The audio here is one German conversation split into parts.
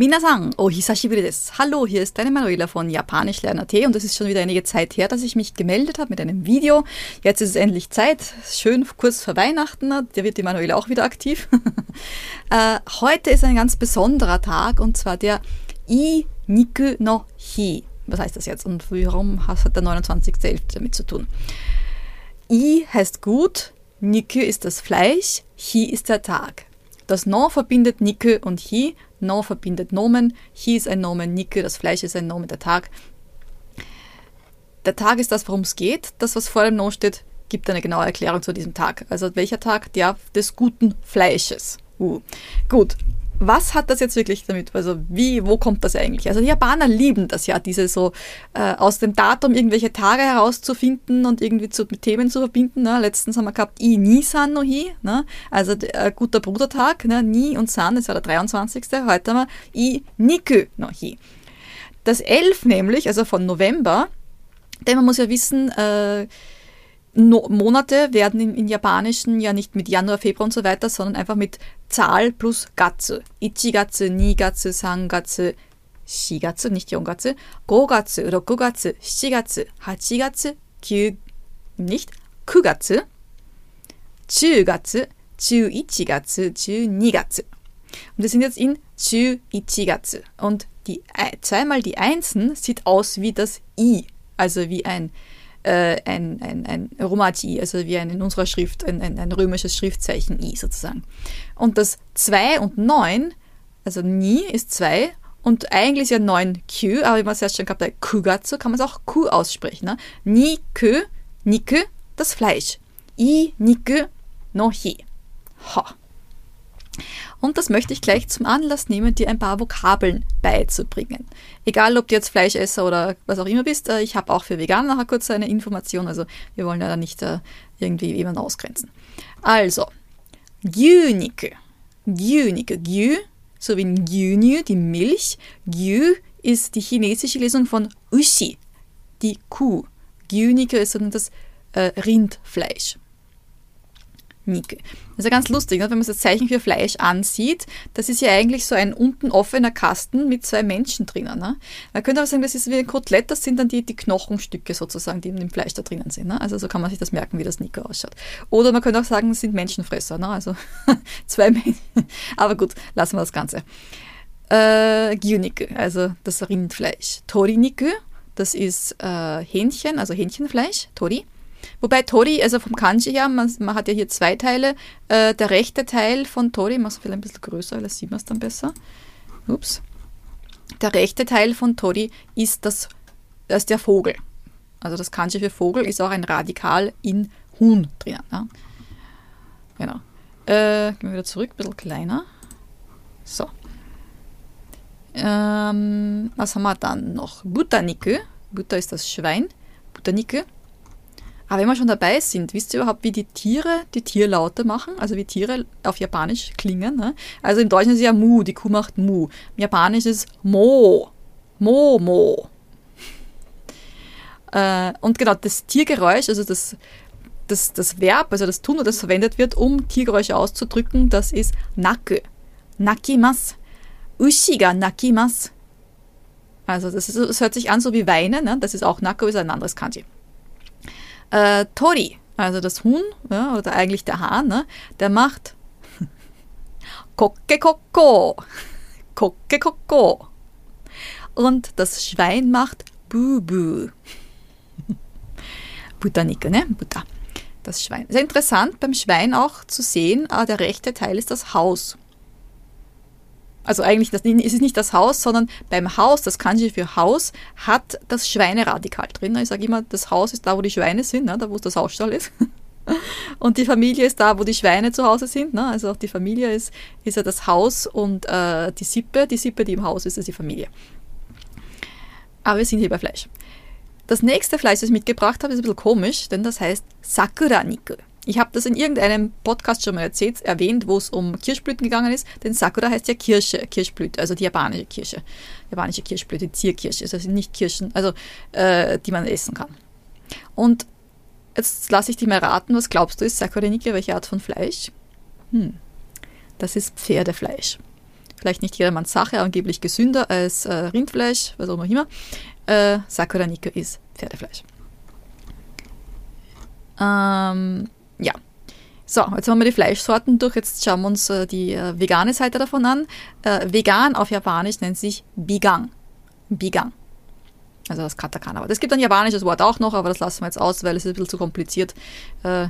Minasan, oh hisashiburi desu. Hallo, hier ist deine Manuela von Japanisch Lerner.at und es ist schon wieder einige Zeit her, dass ich mich gemeldet habe mit einem Video. Jetzt ist es endlich Zeit, schön kurz vor Weihnachten, da wird die Manuela auch wieder aktiv. äh, heute ist ein ganz besonderer Tag und zwar der I Niku no Hi. Was heißt das jetzt und warum hat der 29.11. damit zu tun? I heißt gut, Niku ist das Fleisch, Hi ist der Tag. Das No verbindet Niku und Hi No verbindet Nomen. Hi ist ein Nomen, Nike, das Fleisch ist ein Nomen, der Tag. Der Tag ist das, worum es geht. Das, was vor dem No steht, gibt eine genaue Erklärung zu diesem Tag. Also welcher Tag? Der des guten Fleisches. Uh. Gut, was hat das jetzt wirklich damit? Also wie, wo kommt das eigentlich? Also die Japaner lieben das ja, diese so äh, aus dem Datum irgendwelche Tage herauszufinden und irgendwie zu, mit Themen zu verbinden. Ne? Letztens haben wir gehabt I Nisan no Hi, ne? also äh, guter Brudertag, ne? Ni und San, das war der 23. Heute haben wir I Niku no Hi. Das 11 nämlich, also von November, denn man muss ja wissen, äh, no Monate werden in, in, Japanischen ja nicht mit Januar, Februar und so weiter, sondern einfach mit Zahl plus Gatsu. Ichigatsu, Nigatsu, Sangatsu, Shigatsu, nicht Yongatsu, Gogatsu, Rokugatsu, Shigatsu, Hachigatsu, Kyu, nicht Kugatsu, Chugatsu, Chuichigatsu, Chunigatsu. Und wir sind jetzt in Chuichigatsu. Und die, zweimal die Einsen sieht aus wie das I, also wie ein äh, ein, ein, ein Romaji, also wie ein in unserer Schrift, ein, ein, ein römisches Schriftzeichen I sozusagen. Und das 2 und 9, also Ni ist 2 und eigentlich ist ja 9 Q, aber wie man es erst schon gehabt hat, Kugatsu, kann man es auch Q aussprechen. Ne? Ni, Kö, Niku, das Fleisch. I, Niku, no Hi. Ha. Und das möchte ich gleich zum Anlass nehmen, dir ein paar Vokabeln beizubringen. Egal, ob du jetzt Fleischesser oder was auch immer bist, äh, ich habe auch für Veganer nachher kurz eine Information, also wir wollen ja da nicht äh, irgendwie jemanden ausgrenzen. Also, Gyunike. Gyunike. Gyu, so wie Gyunyu, die Milch. Gyu ist die chinesische Lesung von Ushi, die Kuh. Gyunike ist dann das äh, Rindfleisch. Nike. Das ist ja ganz lustig, ne? wenn man das Zeichen für Fleisch ansieht. Das ist ja eigentlich so ein unten offener Kasten mit zwei Menschen drinnen. Ne? Man könnte aber sagen, das ist wie ein Kotelett, das sind dann die, die Knochenstücke sozusagen, die in dem Fleisch da drinnen sind. Ne? Also so kann man sich das merken, wie das Nico ausschaut. Oder man könnte auch sagen, es sind Menschenfresser. Ne? Also zwei Menschen. Aber gut, lassen wir das Ganze. Äh, Gyunike, also das Rindfleisch. Tori-Niku, das ist äh, Hähnchen, also Hähnchenfleisch, Tori. Wobei Tori, also vom Kanji her, man, man hat ja hier zwei Teile. Äh, der rechte Teil von Tori, mache es vielleicht ein bisschen größer, weil da sieht man es dann besser. Ups. Der rechte Teil von Tori ist, das, das ist der Vogel. Also das Kanji für Vogel ist auch ein Radikal in Huhn drinnen. Ja. Genau. Äh, gehen wir wieder zurück, ein bisschen kleiner. So. Ähm, was haben wir dann noch? Butaniku. Butter ist das Schwein. Butaniku. Aber wenn wir schon dabei sind, wisst ihr überhaupt, wie die Tiere die Tierlaute machen? Also wie Tiere auf Japanisch klingen? Ne? Also im Deutschen ist es ja Mu, die Kuh macht Mu. Im Japanisch ist Mo. Mo, Mo. Äh, und genau, das Tiergeräusch, also das, das, das Verb, also das Tun, das verwendet wird, um Tiergeräusche auszudrücken, das ist Naku. Nakimas. Ushiga nakimas. Also das, ist, das hört sich an so wie Weinen, ne? das ist auch Naku, ist ein anderes Kanji. Äh, Tori, also das Huhn, ja, oder eigentlich der Hahn, ne, der macht Kokke Koko. Kokke Koko. Und das Schwein macht Bubu. Butanike, ne? Buta. Das Schwein. Sehr interessant beim Schwein auch zu sehen, ah, der rechte Teil ist das Haus also eigentlich das, ist es nicht das Haus, sondern beim Haus, das Kanji für Haus, hat das Schweineradikal drin. Ich sage immer, das Haus ist da, wo die Schweine sind, ne, da wo das Hausstall ist. Und die Familie ist da, wo die Schweine zu Hause sind. Ne? Also auch die Familie ist, ist ja das Haus und äh, die Sippe, die Sippe, die im Haus ist, ist die Familie. Aber wir sind hier bei Fleisch. Das nächste Fleisch, das ich mitgebracht habe, ist ein bisschen komisch, denn das heißt Sakura-Niku. Ich habe das in irgendeinem Podcast schon mal erzählt, erwähnt, wo es um Kirschblüten gegangen ist. Denn Sakura heißt ja Kirsche, Kirschblüte, also die japanische Kirsche. Japanische Kirschblüte, Zierkirsche, also nicht Kirschen, also äh, die man essen kann. Und jetzt lasse ich dich mal raten, was glaubst du ist Sakura Nike, welche Art von Fleisch? Hm, das ist Pferdefleisch. vielleicht nicht jedermanns Sache, angeblich gesünder als äh, Rindfleisch, was auch immer. Äh, Sakura Niku ist Pferdefleisch. Ähm, ja. So, jetzt haben wir die Fleischsorten durch. Jetzt schauen wir uns äh, die äh, vegane Seite davon an. Äh, vegan auf Japanisch nennt sich Bigang. Bigang. Also das Katakana. Aber das gibt ein japanisches Wort auch noch, aber das lassen wir jetzt aus, weil es ist ein bisschen zu kompliziert. Äh,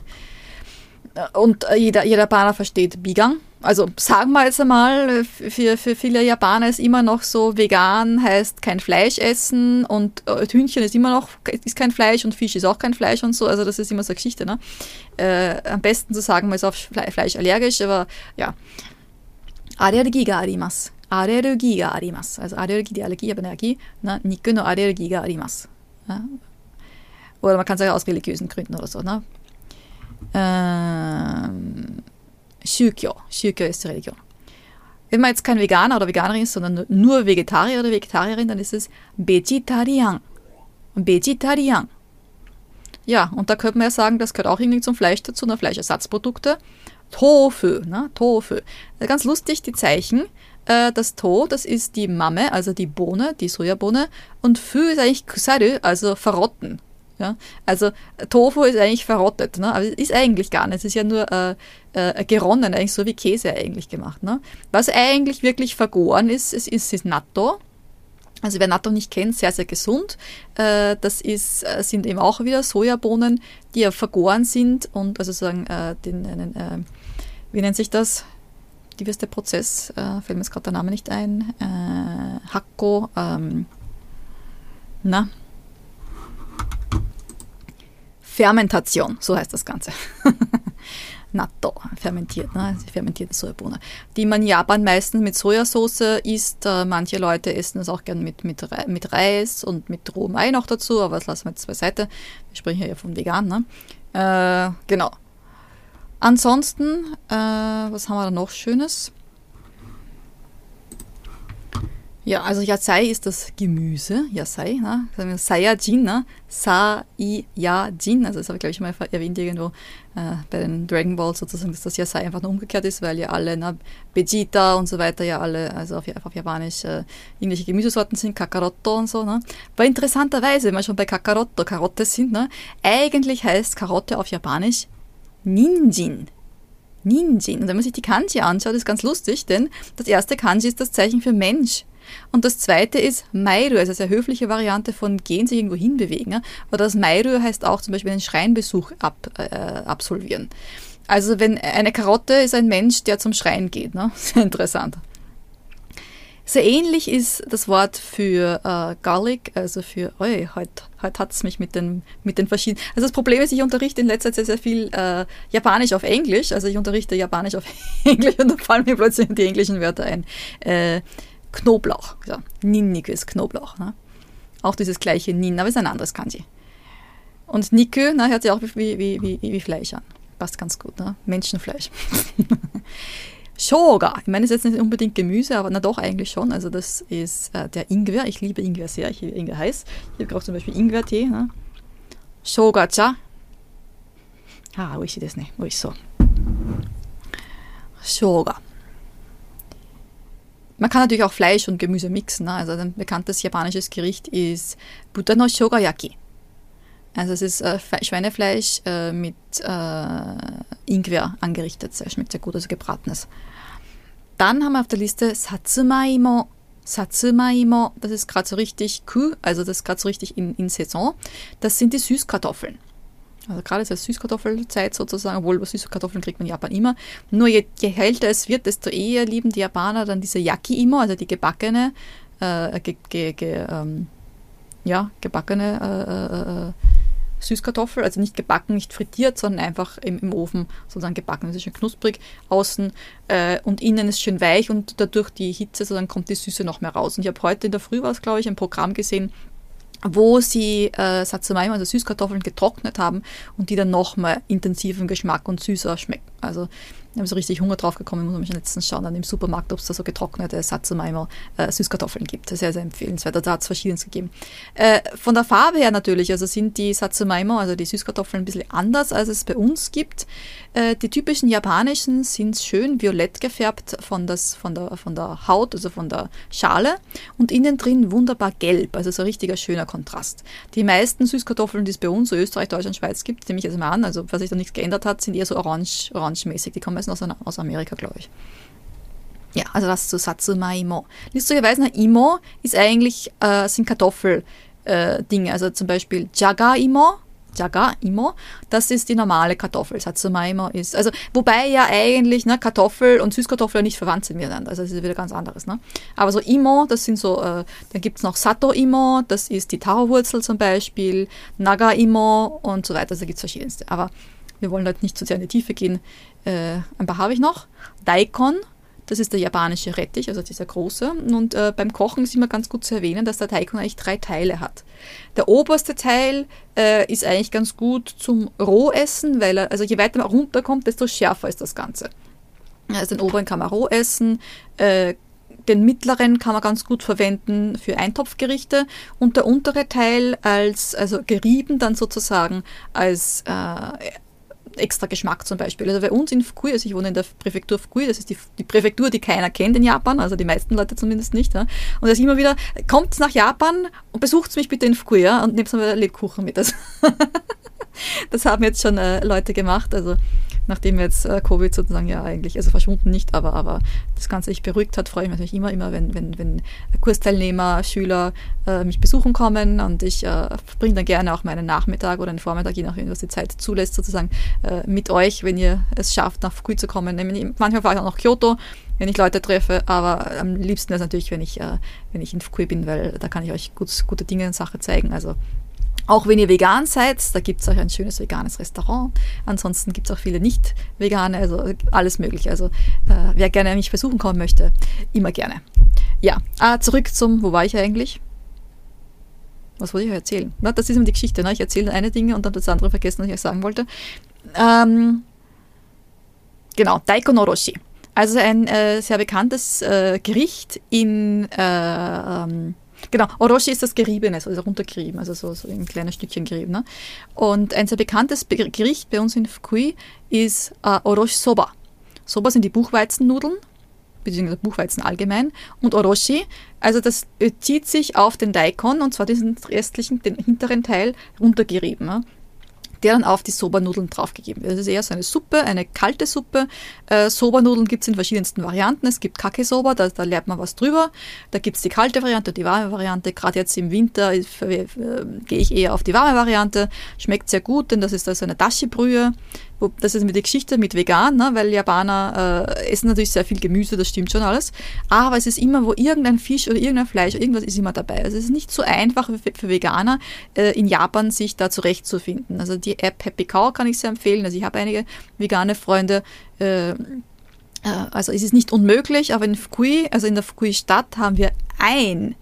und jeder, jeder Japaner versteht Bigang. Also sagen wir jetzt einmal, für, für viele Japaner ist immer noch so, vegan heißt kein Fleisch essen und äh, Hühnchen ist immer noch ist kein Fleisch und Fisch ist auch kein Fleisch und so. Also das ist immer so eine Geschichte. Ne? Äh, am besten zu sagen, man ist auf Fleisch allergisch, aber ja. Allergie ga arimasu. Allergie ga arimasu. Also Allergie, die Allergie, aber Allergie. Ne? Niku no Allergie ga arimasu. Oder man kann sagen aus religiösen Gründen oder so. Ne? Ähm, Shukyo. Shukyo ist die Religion. Wenn man jetzt kein Veganer oder Veganerin ist, sondern nur Vegetarier oder Vegetarierin, dann ist es Vegetarian. Vegetarian. Ja, und da könnte man ja sagen, das gehört auch irgendwie zum Fleisch dazu, nur Fleischersatzprodukte. Tofu, ne? Tofu. Ganz lustig, die Zeichen. Äh, das To, das ist die Mamme, also die Bohne, die Sojabohne. Und Fü ist eigentlich Kusaru, also verrotten. Ja? Also Tofu ist eigentlich verrottet, ne? aber ist eigentlich gar nicht. Es ist ja nur äh, äh, geronnen, eigentlich so wie Käse eigentlich gemacht. Ne? Was eigentlich wirklich vergoren ist, ist, ist, ist Natto. Also wer Natto nicht kennt, sehr, sehr gesund. Äh, das ist, äh, sind eben auch wieder Sojabohnen, die ja vergoren sind und also sagen, äh, den, einen, äh, wie nennt sich das? Wie ist der Prozess? Äh, fällt mir jetzt gerade der Name nicht ein. Äh, Hakko, ähm, na, Fermentation, so heißt das Ganze. Natto, fermentiert, ne? fermentierte Sojabohne. Die man in Japan meistens mit Sojasauce isst. Äh, manche Leute essen es auch gern mit, mit, mit Reis und mit rohem Ei noch dazu, aber das lassen wir jetzt beiseite. Wir sprechen ja von vegan, ne? Äh, genau. Ansonsten, äh, was haben wir da noch Schönes? Ja, also Yasai ist das Gemüse, Yasai, ne? Saiyajin, ne? Sa-I-Ya-Jin, also das habe ich glaube ich mal erwähnt irgendwo äh, bei den Dragon Balls sozusagen, dass das Yasai einfach nur umgekehrt ist, weil ja alle, ne, Vegeta und so weiter ja alle, also auf, auf Japanisch äh, irgendwelche Gemüsesorten sind, Kakarotto und so, ne? Aber interessanterweise, wenn wir schon bei Kakarotto, Karotte sind, ne? Eigentlich heißt Karotte auf Japanisch Ninjin. Ninjin. Und wenn man sich die Kanji anschaut, ist ganz lustig, denn das erste Kanji ist das Zeichen für Mensch. Und das zweite ist Mairu, also eine sehr höfliche Variante von gehen sich irgendwo hinbewegen. Oder das Mairu heißt auch zum Beispiel einen Schreinbesuch ab, äh, absolvieren. Also wenn eine Karotte ist ein Mensch, der zum Schrein geht. Ne? Sehr interessant. Sehr ähnlich ist das Wort für äh, Garlic, also für, oi, heute heut hat es mich mit den, mit den verschiedenen. Also das Problem ist, ich unterrichte in letzter Zeit sehr, sehr viel äh, Japanisch auf Englisch. Also ich unterrichte Japanisch auf Englisch und da fallen mir plötzlich die englischen Wörter ein. Äh, Knoblauch. Ja, Ninniku ist Knoblauch. Ne? Auch dieses gleiche Nin, aber ist ein anderes Kanji. Und Niku, na, hört sich auch wie, wie, wie, wie Fleisch an. Passt ganz gut, ne? Menschenfleisch. Shoga. Ich meine, es ist jetzt nicht unbedingt Gemüse, aber na doch eigentlich schon. Also das ist äh, der Ingwer. Ich liebe Ingwer sehr. Ich liebe Ingwer heiß. Ich habe zum Beispiel Ingwertee. Ne? Shoga-cha. Ah, wo ist das nicht? Wo ist so? Shoga. Man kann natürlich auch Fleisch und Gemüse mixen. Ne? Also ein bekanntes japanisches Gericht ist Butter no Shogayaki. Also es ist äh, Schweinefleisch äh, mit äh, Ingwer angerichtet. Sehr, schmeckt sehr gut, also gebratenes. Dann haben wir auf der Liste Satsumaimo. Satsumaimo, das ist gerade so richtig Kuh, also das ist gerade so richtig in, in Saison. Das sind die Süßkartoffeln. Also gerade zur Süßkartoffelzeit sozusagen, obwohl süße Kartoffeln kriegt man in Japan immer. Nur je, je älter es wird, desto eher lieben die Japaner dann diese Yaki-Imo, also die gebackene, äh, ge, ge, ge, ähm, ja, gebackene äh, äh, äh, Süßkartoffel, also nicht gebacken, nicht frittiert, sondern einfach im, im Ofen sozusagen gebacken. Das ist schön knusprig außen äh, und innen ist schön weich und dadurch die Hitze, sozusagen kommt die Süße noch mehr raus. Und ich habe heute in der Früh, war es glaube ich, ein Programm gesehen, wo sie äh, Satsumai, also Süßkartoffeln, getrocknet haben und die dann nochmal intensiven Geschmack und süßer schmecken. Also Ich habe so richtig Hunger drauf gekommen, muss man schon letztens schauen, dann im Supermarkt, ob es da so getrocknete Satsuma äh, Süßkartoffeln gibt. Sehr, sehr empfehlenswert. Da hat es verschiedenes gegeben. Äh, von der Farbe her natürlich, also sind die Satsumaimo, also die Süßkartoffeln, ein bisschen anders, als es bei uns gibt. Äh, die typischen japanischen sind schön violett gefärbt von, das, von, der, von der Haut, also von der Schale und innen drin wunderbar gelb, also so ein richtiger schöner Kontrast. Die meisten Süßkartoffeln, die es bei uns, so Österreich, Deutschland, Schweiz gibt, nehme ich jetzt mal an, also falls sich da nichts geändert hat, sind eher so orange, orangemäßig. Die kommen meistens aus, aus Amerika, glaube ich. Ja, also das zu Satsuma Imo. Lustigerweise, Imo ist eigentlich, äh, sind Kartoffeldinge, äh, also zum Beispiel Jaga Imo, Jaga Imo, das ist die normale Kartoffel. Satsuma Imo ist, also, wobei ja eigentlich, ne, Kartoffel und Süßkartoffel nicht verwandt sind miteinander, also das ist wieder ganz anderes, ne. Aber so Imo, das sind so, äh, dann gibt es noch Sato Imo, das ist die Taro-Wurzel zum Beispiel, Naga Imo und so weiter, also da gibt es verschiedenste. Aber wir wollen halt nicht zu sehr in die Tiefe gehen. Äh, ein paar habe ich noch. Daikon, das ist der japanische Rettich, also dieser große. Und äh, beim Kochen ist immer ganz gut zu erwähnen, dass der Daikon eigentlich drei Teile hat. Der oberste Teil äh, ist eigentlich ganz gut zum Rohessen, weil er, also je weiter man runterkommt, desto schärfer ist das Ganze. Also den oberen kann man roh essen, äh, den mittleren kann man ganz gut verwenden für Eintopfgerichte und der untere Teil als, also gerieben dann sozusagen als äh, extra Geschmack zum Beispiel. Also bei uns in Fukui, also ich wohne in der Präfektur Fukui, das ist die, die Präfektur, die keiner kennt in Japan, also die meisten Leute zumindest nicht. Ja. Und das ist immer wieder, kommt nach Japan und besucht mich bitte in Fukui ja, und nehmt mir Lebkuchen mit. Das, das haben jetzt schon äh, Leute gemacht. Also nachdem jetzt äh, Covid sozusagen ja eigentlich, also verschwunden nicht, aber, aber das Ganze sich beruhigt hat, freue ich mich natürlich immer, immer, wenn, wenn, wenn Kursteilnehmer, Schüler äh, mich besuchen kommen und ich äh, bringe dann gerne auch meinen Nachmittag oder einen Vormittag, je nachdem, was die Zeit zulässt, sozusagen äh, mit euch, wenn ihr es schafft, nach Fukui zu kommen. Manchmal fahre ich auch nach Kyoto, wenn ich Leute treffe, aber am liebsten ist natürlich, wenn ich, äh, wenn ich in Fukui bin, weil da kann ich euch gut, gute Dinge und Sache zeigen. Also auch wenn ihr vegan seid, da gibt es euch ein schönes veganes Restaurant. Ansonsten gibt es auch viele nicht vegane, also alles mögliche. Also äh, wer gerne mich besuchen kommen möchte, immer gerne. Ja, ah, zurück zum, wo war ich eigentlich? Was wollte ich euch erzählen? Na, das ist immer die Geschichte. Ne? Ich erzähle eine Dinge und dann das andere vergessen, was ich euch sagen wollte. Ähm, genau, Daiko Noroshi. Also ein äh, sehr bekanntes äh, Gericht in äh, ähm, Genau, Orochi ist das Geriebene, also runtergerieben, also so, so ein kleines Stückchen gerieben. Ne? Und ein sehr bekanntes Gericht bei uns in Fukui ist äh, Orochi Soba. Soba sind die Buchweizennudeln, beziehungsweise Buchweizen allgemein. Und Orochi, also das zieht sich auf den Daikon, und zwar diesen restlichen, den hinteren Teil, runtergerieben. Ne? Der dann auf die Soba-Nudeln draufgegeben wird. Das ist eher so eine Suppe, eine kalte Suppe. Äh, Soba-Nudeln gibt es in verschiedensten Varianten. Es gibt Kake-Soba, da, da lernt man was drüber. Da gibt es die kalte Variante und die warme Variante. Gerade jetzt im Winter äh, gehe ich eher auf die warme Variante. Schmeckt sehr gut, denn das ist also eine Dashi-Brühe das ist mit der Geschichte mit vegan, ne, weil Japaner äh, essen natürlich sehr viel Gemüse, das stimmt schon alles. Aber es ist immer, wo irgendein Fisch oder irgendein Fleisch, irgendwas ist immer dabei. Also es ist nicht so einfach für, für Veganer äh, in Japan sich da zurechtzufinden. Also die App Happy Cow kann ich sehr empfehlen. Also ich habe einige vegane Freunde. Äh, äh also es ist nicht unmöglich, aber in Fukui, also in der Fukui-Stadt, haben wir ein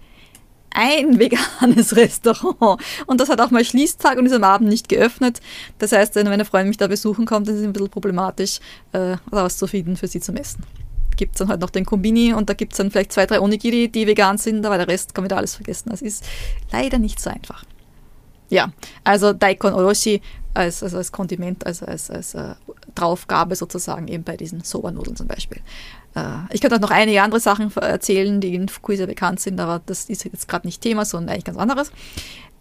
ein veganes Restaurant. Und das hat auch mal Schließtag und ist am Abend nicht geöffnet. Das heißt, wenn meine Freundin mich da besuchen kommt, ist es ein bisschen problematisch, äh, rauszufinden für sie zum Essen. Gibt es dann halt noch den Kombini und da gibt es dann vielleicht zwei, drei Onigiri, die vegan sind, aber der Rest kann wieder alles vergessen. Das ist leider nicht so einfach. Ja, also Daikon Orochi als, also als Kondiment, also als, als uh, Draufgabe sozusagen eben bei diesen Soba-Nudeln zum Beispiel. Uh, ich könnte auch noch einige andere Sachen erzählen, die in Fukui sehr bekannt sind, aber das ist jetzt gerade nicht Thema, sondern eigentlich ganz anderes.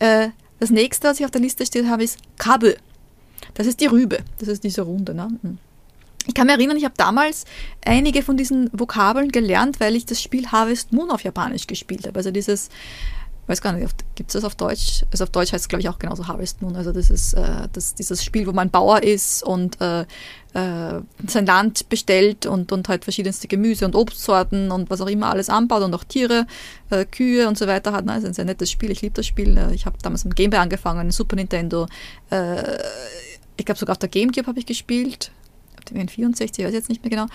Uh, das nächste, was ich auf der Liste steht habe, ist Kabe. Das ist die Rübe. Das ist diese Runde. Ne? Hm. Ich kann mich erinnern, ich habe damals einige von diesen Vokabeln gelernt, weil ich das Spiel Harvest Moon auf Japanisch gespielt habe. Also dieses weiß gar nicht, gibt es das auf Deutsch? Also auf Deutsch heißt es, glaube ich, auch genauso Harvest Moon. Also das ist äh, das, dieses Spiel, wo man Bauer ist und äh, äh, sein Land bestellt und, und halt verschiedenste Gemüse und Obstsorten und was auch immer alles anbaut und auch Tiere, äh, Kühe und so weiter hat. Also ein sehr nettes Spiel. Ich liebe das Spiel. Äh, ich habe damals mit Game Boy angefangen, Super Nintendo. Äh, ich glaube sogar auf der Gamecube habe ich gespielt. Auf dem N64, weiß ich jetzt nicht mehr genau.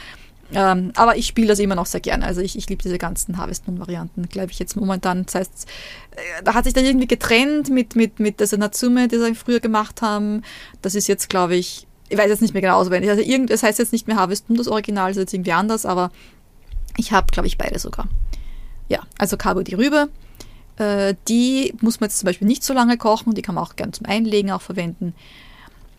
Ähm, aber ich spiele das immer noch sehr gerne. Also ich, ich liebe diese ganzen Harvest Moon-Varianten, glaube ich jetzt momentan. Das heißt, äh, da hat sich dann irgendwie getrennt mit, mit, mit dieser Natsume, die sie früher gemacht haben. Das ist jetzt, glaube ich, ich weiß jetzt nicht mehr genau auswendig. Also irgend, das heißt jetzt nicht mehr Harvest Moon, das Original, ist jetzt irgendwie anders, aber ich habe, glaube ich, beide sogar. Ja, also Cabo die Rübe. Äh, die muss man jetzt zum Beispiel nicht so lange kochen, die kann man auch gern zum Einlegen auch verwenden.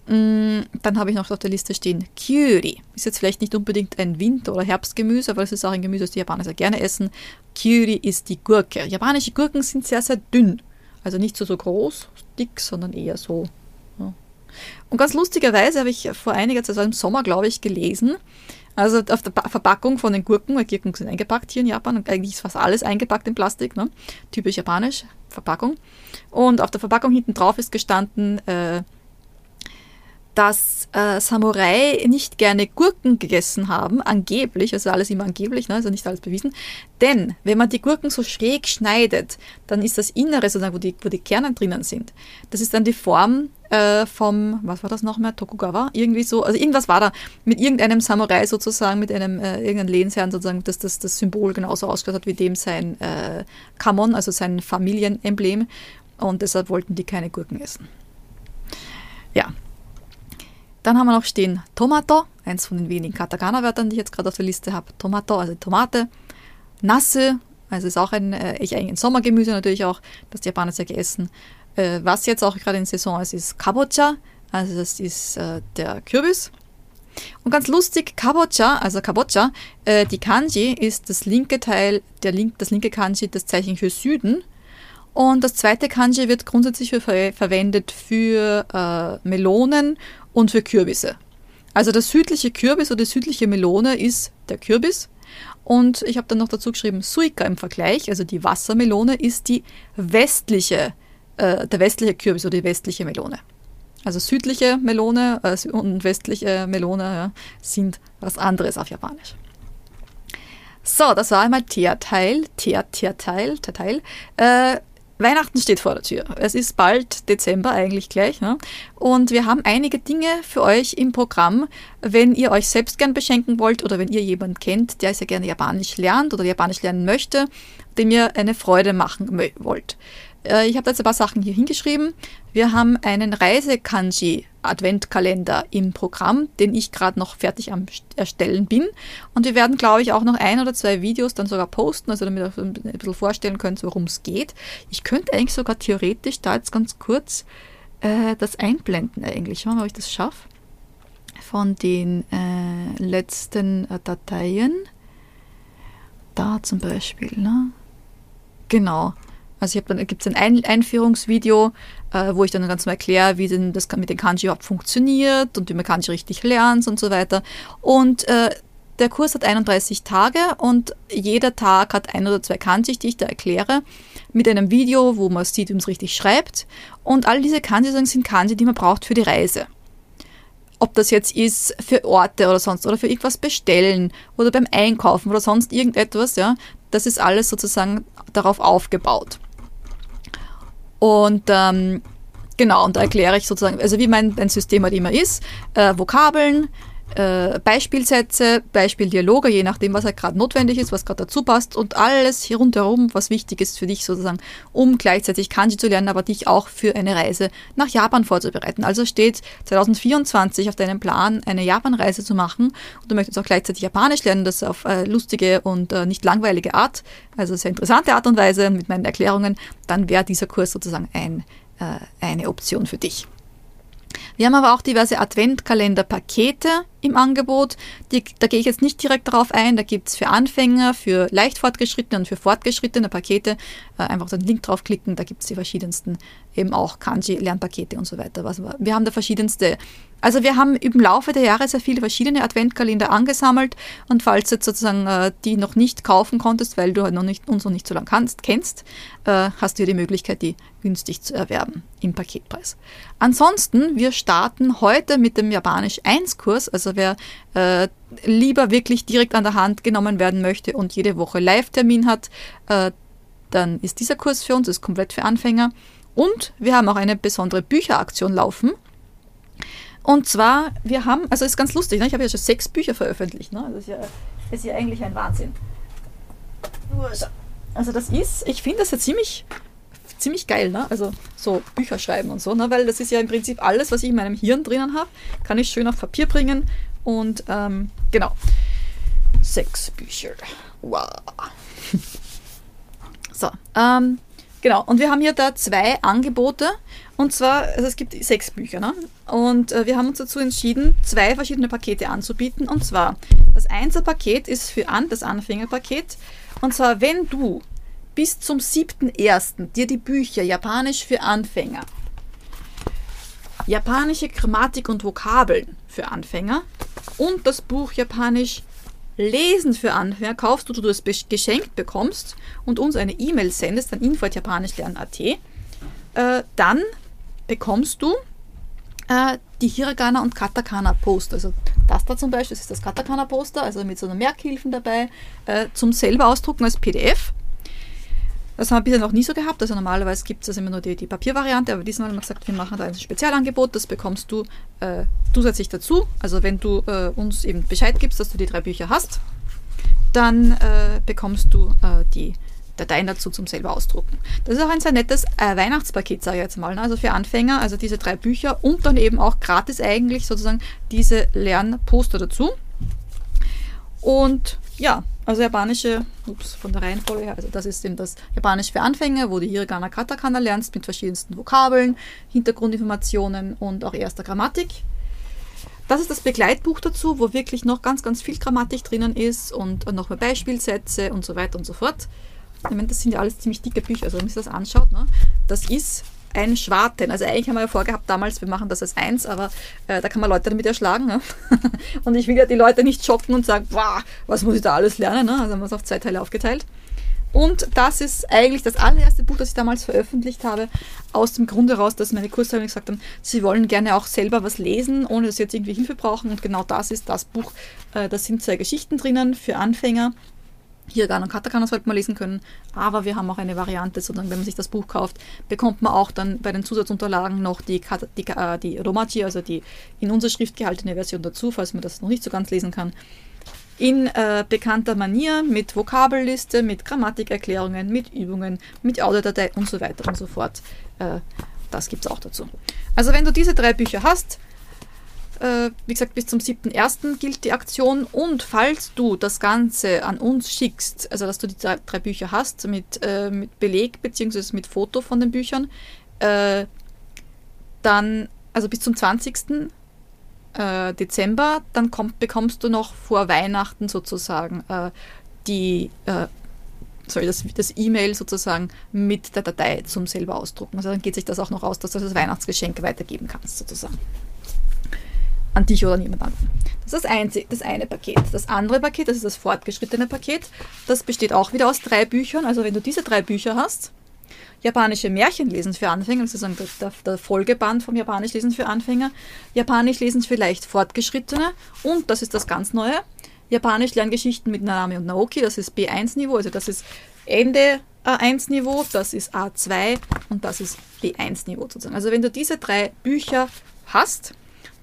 Mm, dann habe ich noch auf der Liste stehen Kyuri. Ist jetzt vielleicht nicht unbedingt ein Winter- oder Herbstgemüse, aber es ist auch ein Gemüse, das die Japaner sehr gerne essen. Kyuri ist die Gurke. Japanische Gurken sind sehr, sehr dünn. Also nicht so, so groß, dick, sondern eher so. Und ganz lustigerweise habe ich vor einiger Zeit, also im Sommer, glaube ich, gelesen, also auf der Verpackung von den Gurken, weil Gurken sind eingepackt hier in Japan und eigentlich ist fast alles eingepackt in Plastik, ne? typisch japanisch, Verpackung. Und auf der Verpackung hinten drauf ist gestanden, äh, dass äh, Samurai nicht gerne Gurken gegessen haben, angeblich, also alles immer angeblich, ne, also nicht alles bewiesen. Denn wenn man die Gurken so schräg schneidet, dann ist das Innere, sozusagen, wo die, wo die Kerne drinnen sind, das ist dann die Form äh, vom, was war das noch mehr, Tokugawa? Irgendwie so, also irgendwas war da mit irgendeinem Samurai sozusagen, mit einem äh, irgendeinem Lehnsherrn sozusagen, dass das, das Symbol genauso ausgeschaut hat wie dem sein äh, Kamon, also sein Familienemblem. Und deshalb wollten die keine Gurken essen. Ja, dann haben wir noch stehen Tomato, eins von den wenigen Katakana-Wörtern, die ich jetzt gerade auf der Liste habe. Tomato, also Tomate. Nasse, also ist auch ein, äh, ein Sommergemüse natürlich auch, das die Japaner sehr gegessen. Äh, was jetzt auch gerade in Saison ist, ist Kabocha, also das ist äh, der Kürbis. Und ganz lustig, Kabocha, also Kabocha, äh, die Kanji ist das linke Teil, der link, das linke Kanji, das Zeichen für Süden. Und das zweite Kanji wird grundsätzlich für, verwendet für äh, Melonen und für Kürbisse. Also der südliche Kürbis oder die südliche Melone ist der Kürbis. Und ich habe dann noch dazu geschrieben, Suika im Vergleich, also die Wassermelone, ist die westliche, äh, der westliche Kürbis oder die westliche Melone. Also südliche Melone äh, und westliche Melone ja, sind was anderes auf Japanisch. So, das war einmal Teerteil, Teer, Teerteil, Teerteil. Äh, Weihnachten steht vor der Tür. Es ist bald Dezember eigentlich gleich. Ne? Und wir haben einige Dinge für euch im Programm, wenn ihr euch selbst gern beschenken wollt oder wenn ihr jemanden kennt, der sehr gerne Japanisch lernt oder Japanisch lernen möchte, dem ihr eine Freude machen wollt. Äh, ich habe jetzt ein paar Sachen hier hingeschrieben. Wir haben einen Reisekanji Adventkalender im Programm, den ich gerade noch fertig am Erstellen bin. Und wir werden, glaube ich, auch noch ein oder zwei Videos dann sogar posten, also damit ihr ein bisschen vorstellen könnt, worum es geht. Ich könnte eigentlich sogar theoretisch da jetzt ganz kurz äh, das einblenden eigentlich. Schauen wir mal, ob ich das schaffe. Von den äh, letzten äh, Dateien. Da zum Beispiel, ne? Genau. Also ich habe dann gibt es ein Einführungsvideo, äh, wo ich dann ganz mal erkläre, wie denn das mit den Kanji überhaupt funktioniert und wie man Kanji richtig lernt und so weiter. Und äh, der Kurs hat 31 Tage und jeder Tag hat ein oder zwei Kanji, die ich da erkläre, mit einem Video, wo man sieht, wie man es richtig schreibt. Und all diese Kanji sind Kanji, die man braucht für die Reise. Ob das jetzt ist für Orte oder sonst oder für irgendwas bestellen oder beim Einkaufen oder sonst irgendetwas, ja, das ist alles sozusagen darauf aufgebaut. Und ähm, genau, und da erkläre ich sozusagen, also wie mein, mein System halt immer ist, äh, Vokabeln, äh, Beispielsätze, Beispieldialoge, je nachdem, was halt gerade notwendig ist, was gerade dazu passt und alles hier rundherum, was wichtig ist für dich sozusagen, um gleichzeitig Kanji zu lernen, aber dich auch für eine Reise nach Japan vorzubereiten. Also steht 2024 auf deinem Plan, eine Japanreise zu machen und du möchtest auch gleichzeitig Japanisch lernen, das auf äh, lustige und äh, nicht langweilige Art, also sehr interessante Art und Weise mit meinen Erklärungen, dann wäre dieser Kurs sozusagen ein, äh, eine Option für dich. Wir haben aber auch diverse Adventkalender-Pakete im Angebot. Die, da gehe ich jetzt nicht direkt darauf ein. Da gibt es für Anfänger, für leicht fortgeschrittene und für fortgeschrittene Pakete. Äh, einfach den Link draufklicken, da gibt es die verschiedensten, eben auch Kanji-Lernpakete und so weiter. Wir haben da verschiedenste also wir haben im Laufe der Jahre sehr viele verschiedene Adventkalender angesammelt und falls du jetzt sozusagen äh, die noch nicht kaufen konntest, weil du halt noch nicht, uns noch nicht so lange kannst, kennst, äh, hast du die Möglichkeit, die günstig zu erwerben im Paketpreis. Ansonsten, wir starten heute mit dem Japanisch 1 Kurs, also wer äh, lieber wirklich direkt an der Hand genommen werden möchte und jede Woche Live-Termin hat, äh, dann ist dieser Kurs für uns, ist komplett für Anfänger. Und wir haben auch eine besondere Bücheraktion laufen. Und zwar, wir haben, also ist ganz lustig, ne? ich habe ja schon sechs Bücher veröffentlicht. Ne? Das ist ja, ist ja eigentlich ein Wahnsinn. Also das ist, ich finde das ja ziemlich, ziemlich geil, ne? Also so Bücher schreiben und so, ne? Weil das ist ja im Prinzip alles, was ich in meinem Hirn drinnen habe, kann ich schön auf Papier bringen. Und ähm, genau. Sechs Bücher. Wow. so, ähm, genau. Und wir haben hier da zwei Angebote. Und zwar, also es gibt sechs Bücher, ne? Und äh, wir haben uns dazu entschieden, zwei verschiedene Pakete anzubieten. Und zwar, das Einser-Paket ist für an, das Anfängerpaket. Und zwar, wenn du bis zum 7.1. dir die Bücher Japanisch für Anfänger, Japanische Grammatik und Vokabeln für Anfänger und das Buch Japanisch Lesen für Anfänger kaufst, du du das geschenkt bekommst und uns eine E-Mail sendest an info.japanischlernen.at, äh, dann bekommst du äh, die Hiragana und Katakana Poster. Also das da zum Beispiel, das ist das Katakana Poster, also mit so einer Merkhilfen dabei, äh, zum selber ausdrucken als PDF. Das haben wir bisher noch nie so gehabt. Also normalerweise gibt es immer nur die, die Papiervariante, aber diesmal haben wir gesagt, wir machen da ein Spezialangebot, das bekommst du äh, zusätzlich dazu. Also wenn du äh, uns eben Bescheid gibst, dass du die drei Bücher hast, dann äh, bekommst du äh, die Dateien dazu zum selber ausdrucken. Das ist auch ein sehr nettes äh, Weihnachtspaket, sage ich jetzt mal. Ne? Also für Anfänger, also diese drei Bücher und dann eben auch gratis eigentlich sozusagen diese Lernposter dazu. Und ja, also japanische, ups, von der Reihenfolge her, also das ist eben das Japanisch für Anfänger, wo du Hiragana Katakana lernst mit verschiedensten Vokabeln, Hintergrundinformationen und auch erster Grammatik. Das ist das Begleitbuch dazu, wo wirklich noch ganz, ganz viel Grammatik drinnen ist und, noch mehr Beispielsätze und so weiter und so fort. Ich meine, das sind ja alles ziemlich dicke Bücher, also wenn man sich das anschaut, ne, das ist ein Schwarten. Also eigentlich haben wir ja vorgehabt damals, wir machen das als eins, aber äh, da kann man Leute damit erschlagen. Ne? und ich will ja die Leute nicht schocken und sagen, wow, was muss ich da alles lernen? Ne? Also haben wir es auf zwei Teile aufgeteilt. Und das ist eigentlich das allererste Buch, das ich damals veröffentlicht habe, aus dem Grund heraus, dass meine Kursteilnehmer gesagt haben, sie wollen gerne auch selber was lesen, ohne dass sie jetzt irgendwie Hilfe brauchen. Und genau das ist das Buch. Äh, da sind zwei Geschichten drinnen für Anfänger Hiragana und Katakana sollte man lesen können, aber wir haben auch eine Variante, sondern wenn man sich das Buch kauft, bekommt man auch dann bei den Zusatzunterlagen noch die, die, äh, die Romaji, also die in unserer Schrift gehaltene Version dazu, falls man das noch nicht so ganz lesen kann. In äh, bekannter Manier mit Vokabelliste, mit Grammatikerklärungen, mit Übungen, mit Audiodatei und so weiter und so fort. Äh, das gibt es auch dazu. Also wenn du diese drei Bücher hast, äh, wie gesagt, bis zum 7.1. gilt die Aktion. Und falls du das Ganze an uns schickst, also dass du die drei, drei Bücher hast mit, äh, mit Beleg bzw. mit Foto von den Büchern, äh, dann, also bis zum 20. Äh, Dezember, dann kommt, bekommst du noch vor Weihnachten sozusagen äh, die äh, sorry, das, das E-Mail sozusagen mit der Datei zum selber ausdrucken. Also dann geht sich das auch noch aus, dass du das Weihnachtsgeschenk weitergeben kannst sozusagen an dich oder niemand anderen. Das ist das, einzige, das eine Paket. Das andere Paket, das ist das fortgeschrittene Paket, das besteht auch wieder aus drei Büchern. Also wenn du diese drei Bücher hast, japanische Märchenlesen für Anfänger, sozusagen der, der, Folgeband vom Japanisch lesen für Anfänger, Japanisch lesen für leicht Fortgeschrittene und, das ist das ganz Neue, Japanisch Lerngeschichten mit Nanami und Naoki, das ist B1-Niveau, also das ist Ende A1-Niveau, das ist A2 und das ist B1-Niveau sozusagen. Also wenn du diese drei Bücher hast,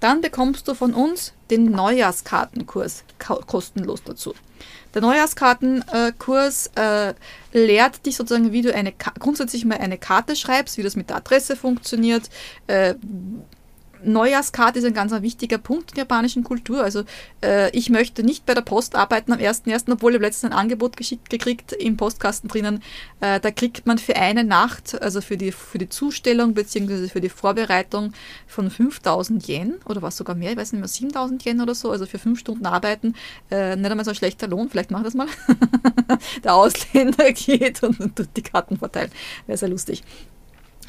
dann bekommst du von uns den Neujahrskartenkurs kostenlos dazu. Der Neujahrskartenkurs äh, lehrt dich sozusagen, wie du eine grundsätzlich mal eine Karte schreibst, wie das mit der Adresse funktioniert, äh, Neujahrskarte ist ein ganz wichtiger Punkt in der japanischen Kultur. Also äh, ich möchte nicht bei der Post arbeiten am 1.1., obwohl ich letztens ein Angebot geschickt gekriegt im Postkasten drinnen. Äh, da kriegt man für eine Nacht, also für die, für die Zustellung bzw. für die Vorbereitung von 5000 Yen oder was sogar mehr, ich weiß nicht mehr, 7000 Yen oder so, also für fünf Stunden arbeiten, äh, nicht einmal so ein schlechter Lohn, vielleicht machen das mal. der Ausländer geht und, und die Karten verteilen. Wäre sehr lustig.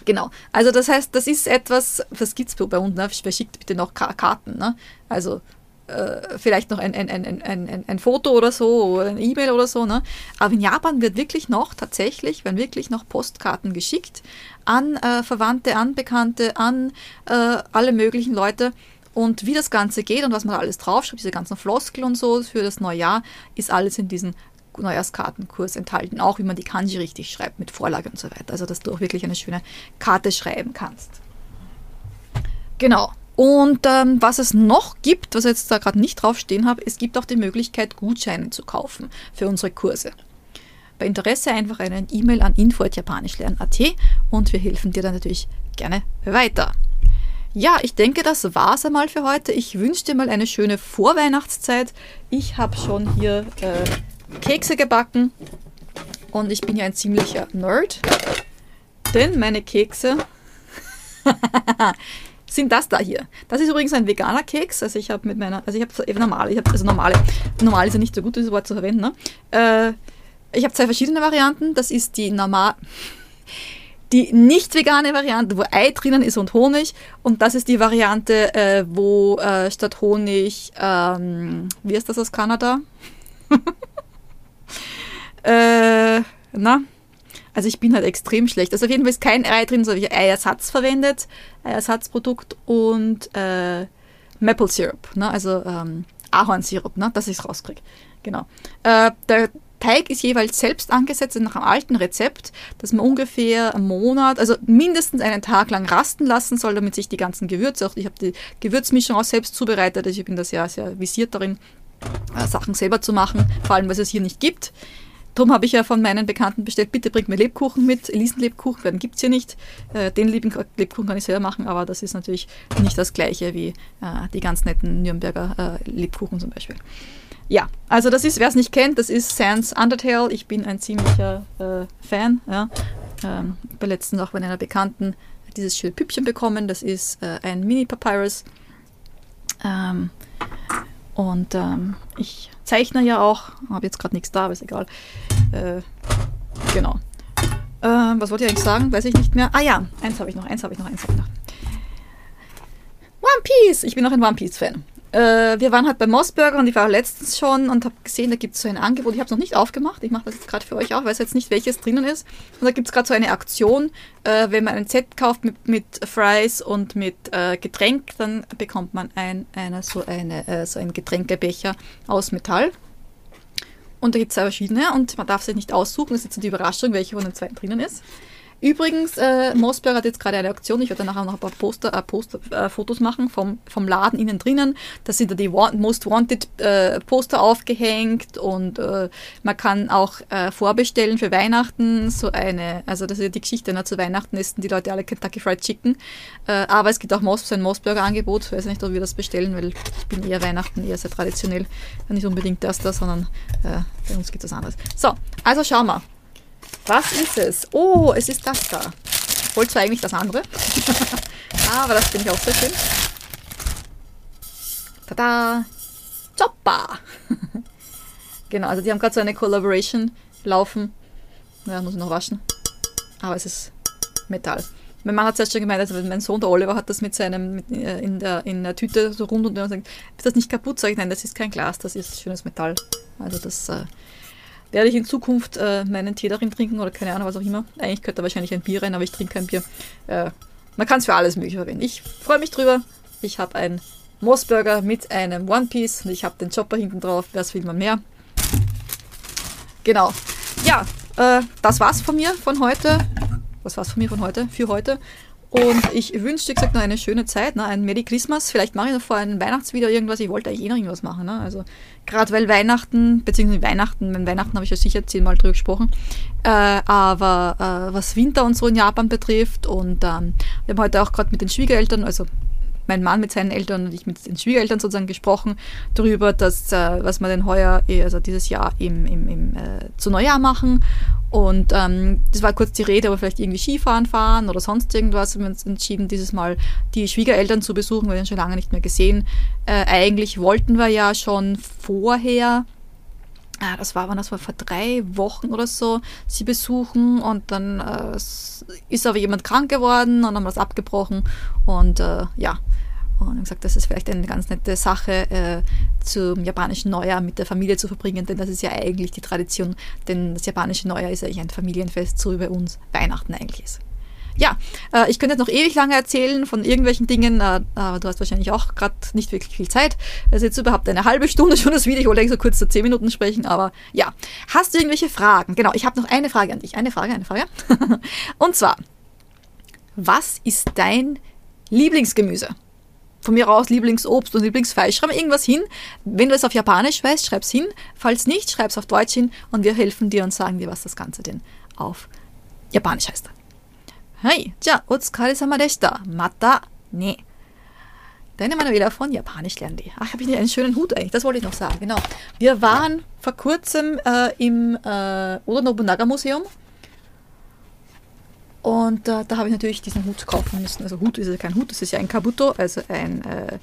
Genau. Also das heißt, das ist etwas, was gibt es bei uns, ne? verschickt bitte noch Karten. Ne? Also äh, vielleicht noch ein, ein, ein, ein, ein Foto oder so oder ein E-Mail oder so. Ne? Aber in Japan wird wirklich noch, tatsächlich, werden wirklich noch Postkarten geschickt an äh, Verwandte, an Bekannte, an äh, alle möglichen Leute. Und wie das Ganze geht und was man da alles draufschreibt, diese ganzen Floskel und so für das neue Jahr, ist alles in diesen Neujahrskartenkurs enthalten, auch wie man die Kanji richtig schreibt mit Vorlage und so weiter. Also, dass du auch wirklich eine schöne Karte schreiben kannst. Genau. Und ähm, was es noch gibt, was ich jetzt da gerade nicht drauf stehen habe, es gibt auch die Möglichkeit, Gutscheine zu kaufen für unsere Kurse. bei Interesse einfach eine E-Mail an info.japanischlernen.at und wir helfen dir dann natürlich gerne weiter. Ja, ich denke, das war's einmal für heute. Ich wünsche dir mal eine schöne Vorweihnachtszeit. Ich habe schon hier äh, Kekse gebacken und ich bin ja ein ziemlicher Nerd, denn meine Kekse sind das da hier. Das ist übrigens ein veganer Keks. Also ich habe mit meiner, also ich habe normale, ich habe also normale, normal ist ja nicht so gut, dieses Wort zu verwenden. Ne? Äh, ich habe zwei verschiedene Varianten. Das ist die normal die nicht vegane Variante, wo Ei drinnen ist und Honig. Und das ist die Variante, äh, wo äh, statt Honig, ähm, wie ist das aus Kanada? äh, na? Also ich bin halt extrem schlecht. Also auf jeden Fall ist kein Ei drin, sondern ich habe Eiersatz verwendet, Eiersatzprodukt und äh, Maple Syrup, ne? also ähm, Ahornsirup, ne? dass ich es rauskriege. Genau. Äh, der Teig ist jeweils selbst angesetzt nach einem alten Rezept, das man ungefähr einen Monat, also mindestens einen Tag lang rasten lassen soll, damit sich die ganzen Gewürze, auch ich habe die Gewürzmischung auch selbst zubereitet, also ich bin da sehr, sehr visiert darin, äh, Sachen selber zu machen, vor allem, weil es hier nicht gibt. Darum habe ich ja von meinen Bekannten bestellt, bitte bringt mir Lebkuchen mit. Elisenlebkuchen, den gibt es hier nicht. Äh, den Lebkuchen kann ich selber machen, aber das ist natürlich nicht das gleiche wie äh, die ganz netten Nürnberger Lebkuchen zum Beispiel. Ja, also das ist, wer es nicht kennt, das ist Sans Undertale. Ich bin ein ziemlicher äh, Fan. Ja. Ähm, bei letztens auch bei einer Bekannten dieses schöne Püppchen bekommen. Das ist äh, ein Mini-Papyrus. Ähm, und ähm, ich zeichne ja auch, habe jetzt gerade nichts da, aber ist egal. Äh, genau. Ähm, was wollte ich eigentlich sagen? Weiß ich nicht mehr. Ah ja, eins habe ich noch, eins habe ich noch, eins habe ich noch. One Piece! Ich bin auch ein One Piece-Fan. Äh, wir waren halt bei Mossburger und ich war letztens schon und habe gesehen, da gibt es so ein Angebot. Ich habe es noch nicht aufgemacht. Ich mache das jetzt gerade für euch auch, weiß jetzt nicht, welches drinnen ist. Und da gibt es gerade so eine Aktion. Äh, wenn man ein Set kauft mit, mit Fries und mit äh, Getränk, dann bekommt man ein, eine, so, eine, äh, so einen Getränkebecher aus Metall. Und da gibt es zwei verschiedene und man darf sich nicht aussuchen. Das ist jetzt die Überraschung, welche von den zwei drinnen ist. Übrigens, äh, Mossberg hat jetzt gerade eine Aktion. Ich werde nachher noch ein paar Poster, äh, Poster äh, Fotos machen vom, vom Laden innen drinnen. Da sind da die Want, Most Wanted äh, Poster aufgehängt und äh, man kann auch äh, vorbestellen für Weihnachten. So eine, also das ist ja die Geschichte, ne? zu Weihnachten essen die Leute alle Kentucky Fried Chicken. aber es gibt auch Moss, ein Mossburger Angebot. Ich weiß nicht, ob wir das bestellen, weil ich bin eher Weihnachten eher sehr traditionell. Nicht unbedingt das da, sondern bei uns gibt es was anderes. So, also schauen wir. Was ist es? Oh, es ist das da. Wollte zwar eigentlich das andere. Aber das finde ich auch sehr schön. Tada! Choppa! genau, also die haben gerade so eine Collaboration laufen. Ja, muss ich noch waschen. Aber es ist Metall. Mein Mann hat zuerst schon gemeint, also mein Sohn, der Oliver, hat das mit seinem mit, äh, in, der, in der Tüte so rund und dann sagt, ist das nicht kaputt? Sag ich, nein, das ist kein Glas, das ist schönes Metall. Also das äh, werde ich in Zukunft äh, meinen Tee darin trinken oder keine Ahnung, was auch immer. Eigentlich könnte da wahrscheinlich ein Bier rein, aber ich trinke kein Bier. Äh, man kann es für alles Mögliche verwenden. Ich freue mich drüber. Ich habe einen Mossburger mit einem One Piece und ich habe den Chopper hinten drauf. Was will man mehr? Genau. Ja, äh, das war's von mir von heute. Was war's von mir von heute? Für heute. Und ich wünsche dir gesagt noch eine schöne Zeit, ne? ein Merry Christmas. Vielleicht mache ich noch vor einem Weihnachtsvideo irgendwas. Ich wollte eigentlich eh noch irgendwas machen. Ne? Also gerade weil Weihnachten, beziehungsweise Weihnachten, mein Weihnachten habe ich ja sicher zehnmal drüber gesprochen. Äh, aber äh, was Winter und so in Japan betrifft und ähm, wir haben heute auch gerade mit den Schwiegereltern, also mein Mann mit seinen Eltern und ich mit den Schwiegereltern sozusagen gesprochen darüber, dass, äh, was wir denn heuer, eh, also dieses Jahr im, im, im äh, zu Neujahr machen. Und ähm, das war kurz die Rede, aber vielleicht irgendwie Skifahren fahren oder sonst irgendwas. Wir haben uns entschieden, dieses Mal die Schwiegereltern zu besuchen, weil wir ihn schon lange nicht mehr gesehen. Äh, eigentlich wollten wir ja schon vorher ah, das war, wann das war, vor drei Wochen oder so, sie besuchen und dann äh, ist aber jemand krank geworden und haben wir das abgebrochen und äh, ja, und gesagt, das ist vielleicht eine ganz nette Sache, äh, zum japanischen Neujahr mit der Familie zu verbringen, denn das ist ja eigentlich die Tradition, denn das japanische Neujahr ist eigentlich ein Familienfest, so wie bei uns Weihnachten eigentlich ist. Ja, äh, ich könnte jetzt noch ewig lange erzählen von irgendwelchen Dingen, äh, aber du hast wahrscheinlich auch gerade nicht wirklich viel Zeit. Ist jetzt überhaupt eine halbe Stunde schon das Video. Ich wollte so kurz zu zehn Minuten sprechen, aber ja. Hast du irgendwelche Fragen? Genau, ich habe noch eine Frage an dich. Eine Frage, eine Frage. Und zwar, was ist dein Lieblingsgemüse? Von mir aus Lieblingsobst und Lieblingsfleisch, schreib irgendwas hin. Wenn du es auf Japanisch weißt, schreib's hin. Falls nicht, schreib's auf Deutsch hin und wir helfen dir und sagen dir, was das Ganze denn auf Japanisch heißt. Hey, ja, otsukaresama deshita. Mata ne. Deine Manuela von Japanisch lernen die. Ach, habe ich nicht einen schönen Hut eigentlich? Das wollte ich noch sagen, genau. Wir waren vor kurzem äh, im äh, Oda Nobunaga Museum und äh, da habe ich natürlich diesen Hut kaufen müssen. Also Hut ist ja kein Hut, das ist ja ein Kabuto, also ein, äh,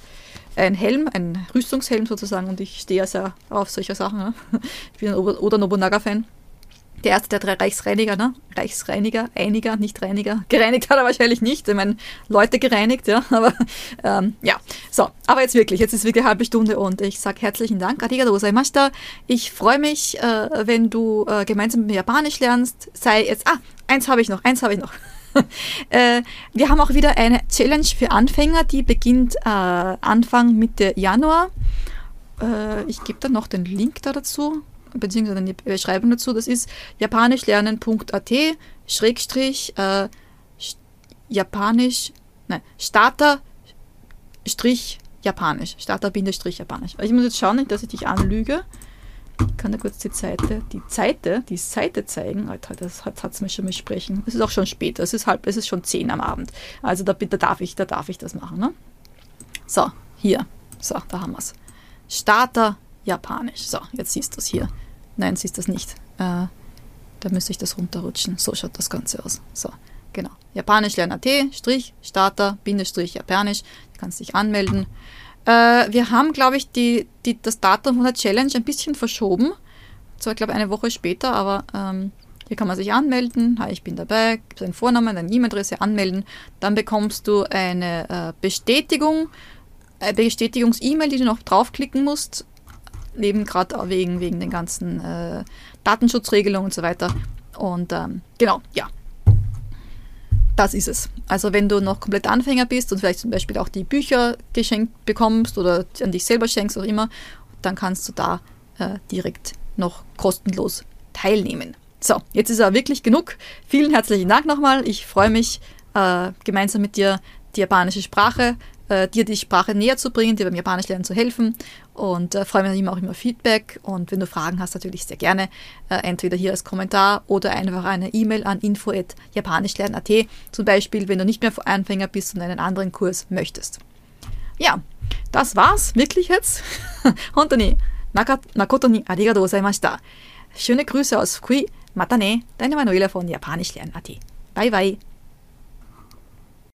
ein Helm, ein Rüstungshelm sozusagen. Und ich stehe ja sehr auf solche Sachen. Ne? Ich bin ein Oda Nobunaga-Fan. Der erste der drei Reichsreiniger, ne? Reichsreiniger, einiger, nicht Reiniger. Gereinigt hat er wahrscheinlich nicht. Ich meine, Leute gereinigt, ja. Aber ähm, ja. So, aber jetzt wirklich, jetzt ist wirklich eine halbe Stunde und ich sage herzlichen Dank. Arigato gozaimashita. Ich freue mich, äh, wenn du äh, gemeinsam mit mir Japanisch lernst. Sei jetzt, ah, eins habe ich noch, eins habe ich noch. äh, wir haben auch wieder eine Challenge für Anfänger, die beginnt äh, Anfang Mitte Januar. Äh, ich gebe dann noch den Link da dazu beziehungsweise eine Beschreibung dazu. Das ist japanischlernen.at Schrägstrich äh, Japanisch, nein, Starter Strich Japanisch. Starter Bindestrich Japanisch. Ich muss jetzt schauen, dass ich dich anlüge. Ich kann da kurz die Seite, die Seite, die Seite zeigen. Alter, das hat es mir schon mal sprechen. Es ist auch schon später. Es ist halb, es ist schon 10 am Abend. Also da, da darf ich, da darf ich das machen. Ne? So, hier. So, da haben wir es. Starter Japanisch. So, jetzt siehst du es hier. Nein, siehst du es nicht. Äh, da müsste ich das runterrutschen. So schaut das Ganze aus. So, genau. Japanisch lernen AT, Strich, Starter, Bindestrich, Japanisch. Du kannst dich anmelden. Äh, wir haben, glaube ich, die, die, das Datum von der Challenge ein bisschen verschoben. Zwar, glaube ich, eine Woche später, aber ähm, hier kann man sich anmelden. Hi, ich bin dabei. Deinen Vornamen, deine E-Mail-Adresse anmelden. Dann bekommst du eine äh, Bestätigung, eine Bestätigungs-E-Mail, die du noch draufklicken musst eben gerade wegen, wegen den ganzen äh, Datenschutzregelungen und so weiter. Und ähm, genau, ja. Das ist es. Also wenn du noch komplett Anfänger bist und vielleicht zum Beispiel auch die Bücher geschenkt bekommst oder an dich selber schenkst, auch immer, dann kannst du da äh, direkt noch kostenlos teilnehmen. So, jetzt ist er wirklich genug. Vielen herzlichen Dank nochmal. Ich freue mich, äh, gemeinsam mit dir die japanische Sprache äh, dir die Sprache näher zu bringen, dir beim Japanisch lernen zu helfen und äh, freue mich immer auch immer Feedback und wenn du Fragen hast, natürlich sehr gerne, äh, entweder hier als Kommentar oder einfach eine E-Mail an info.japanischlernen.at, zum Beispiel, wenn du nicht mehr Anfänger bist und einen anderen Kurs möchtest. Ja, das war's, wirklich jetzt. Hontoni, Makoto ni arigatou gozaimashita. Schöne Grüße aus Fukui. Mata ne, deine Manuela von Japanischlernen.at. Bye bye.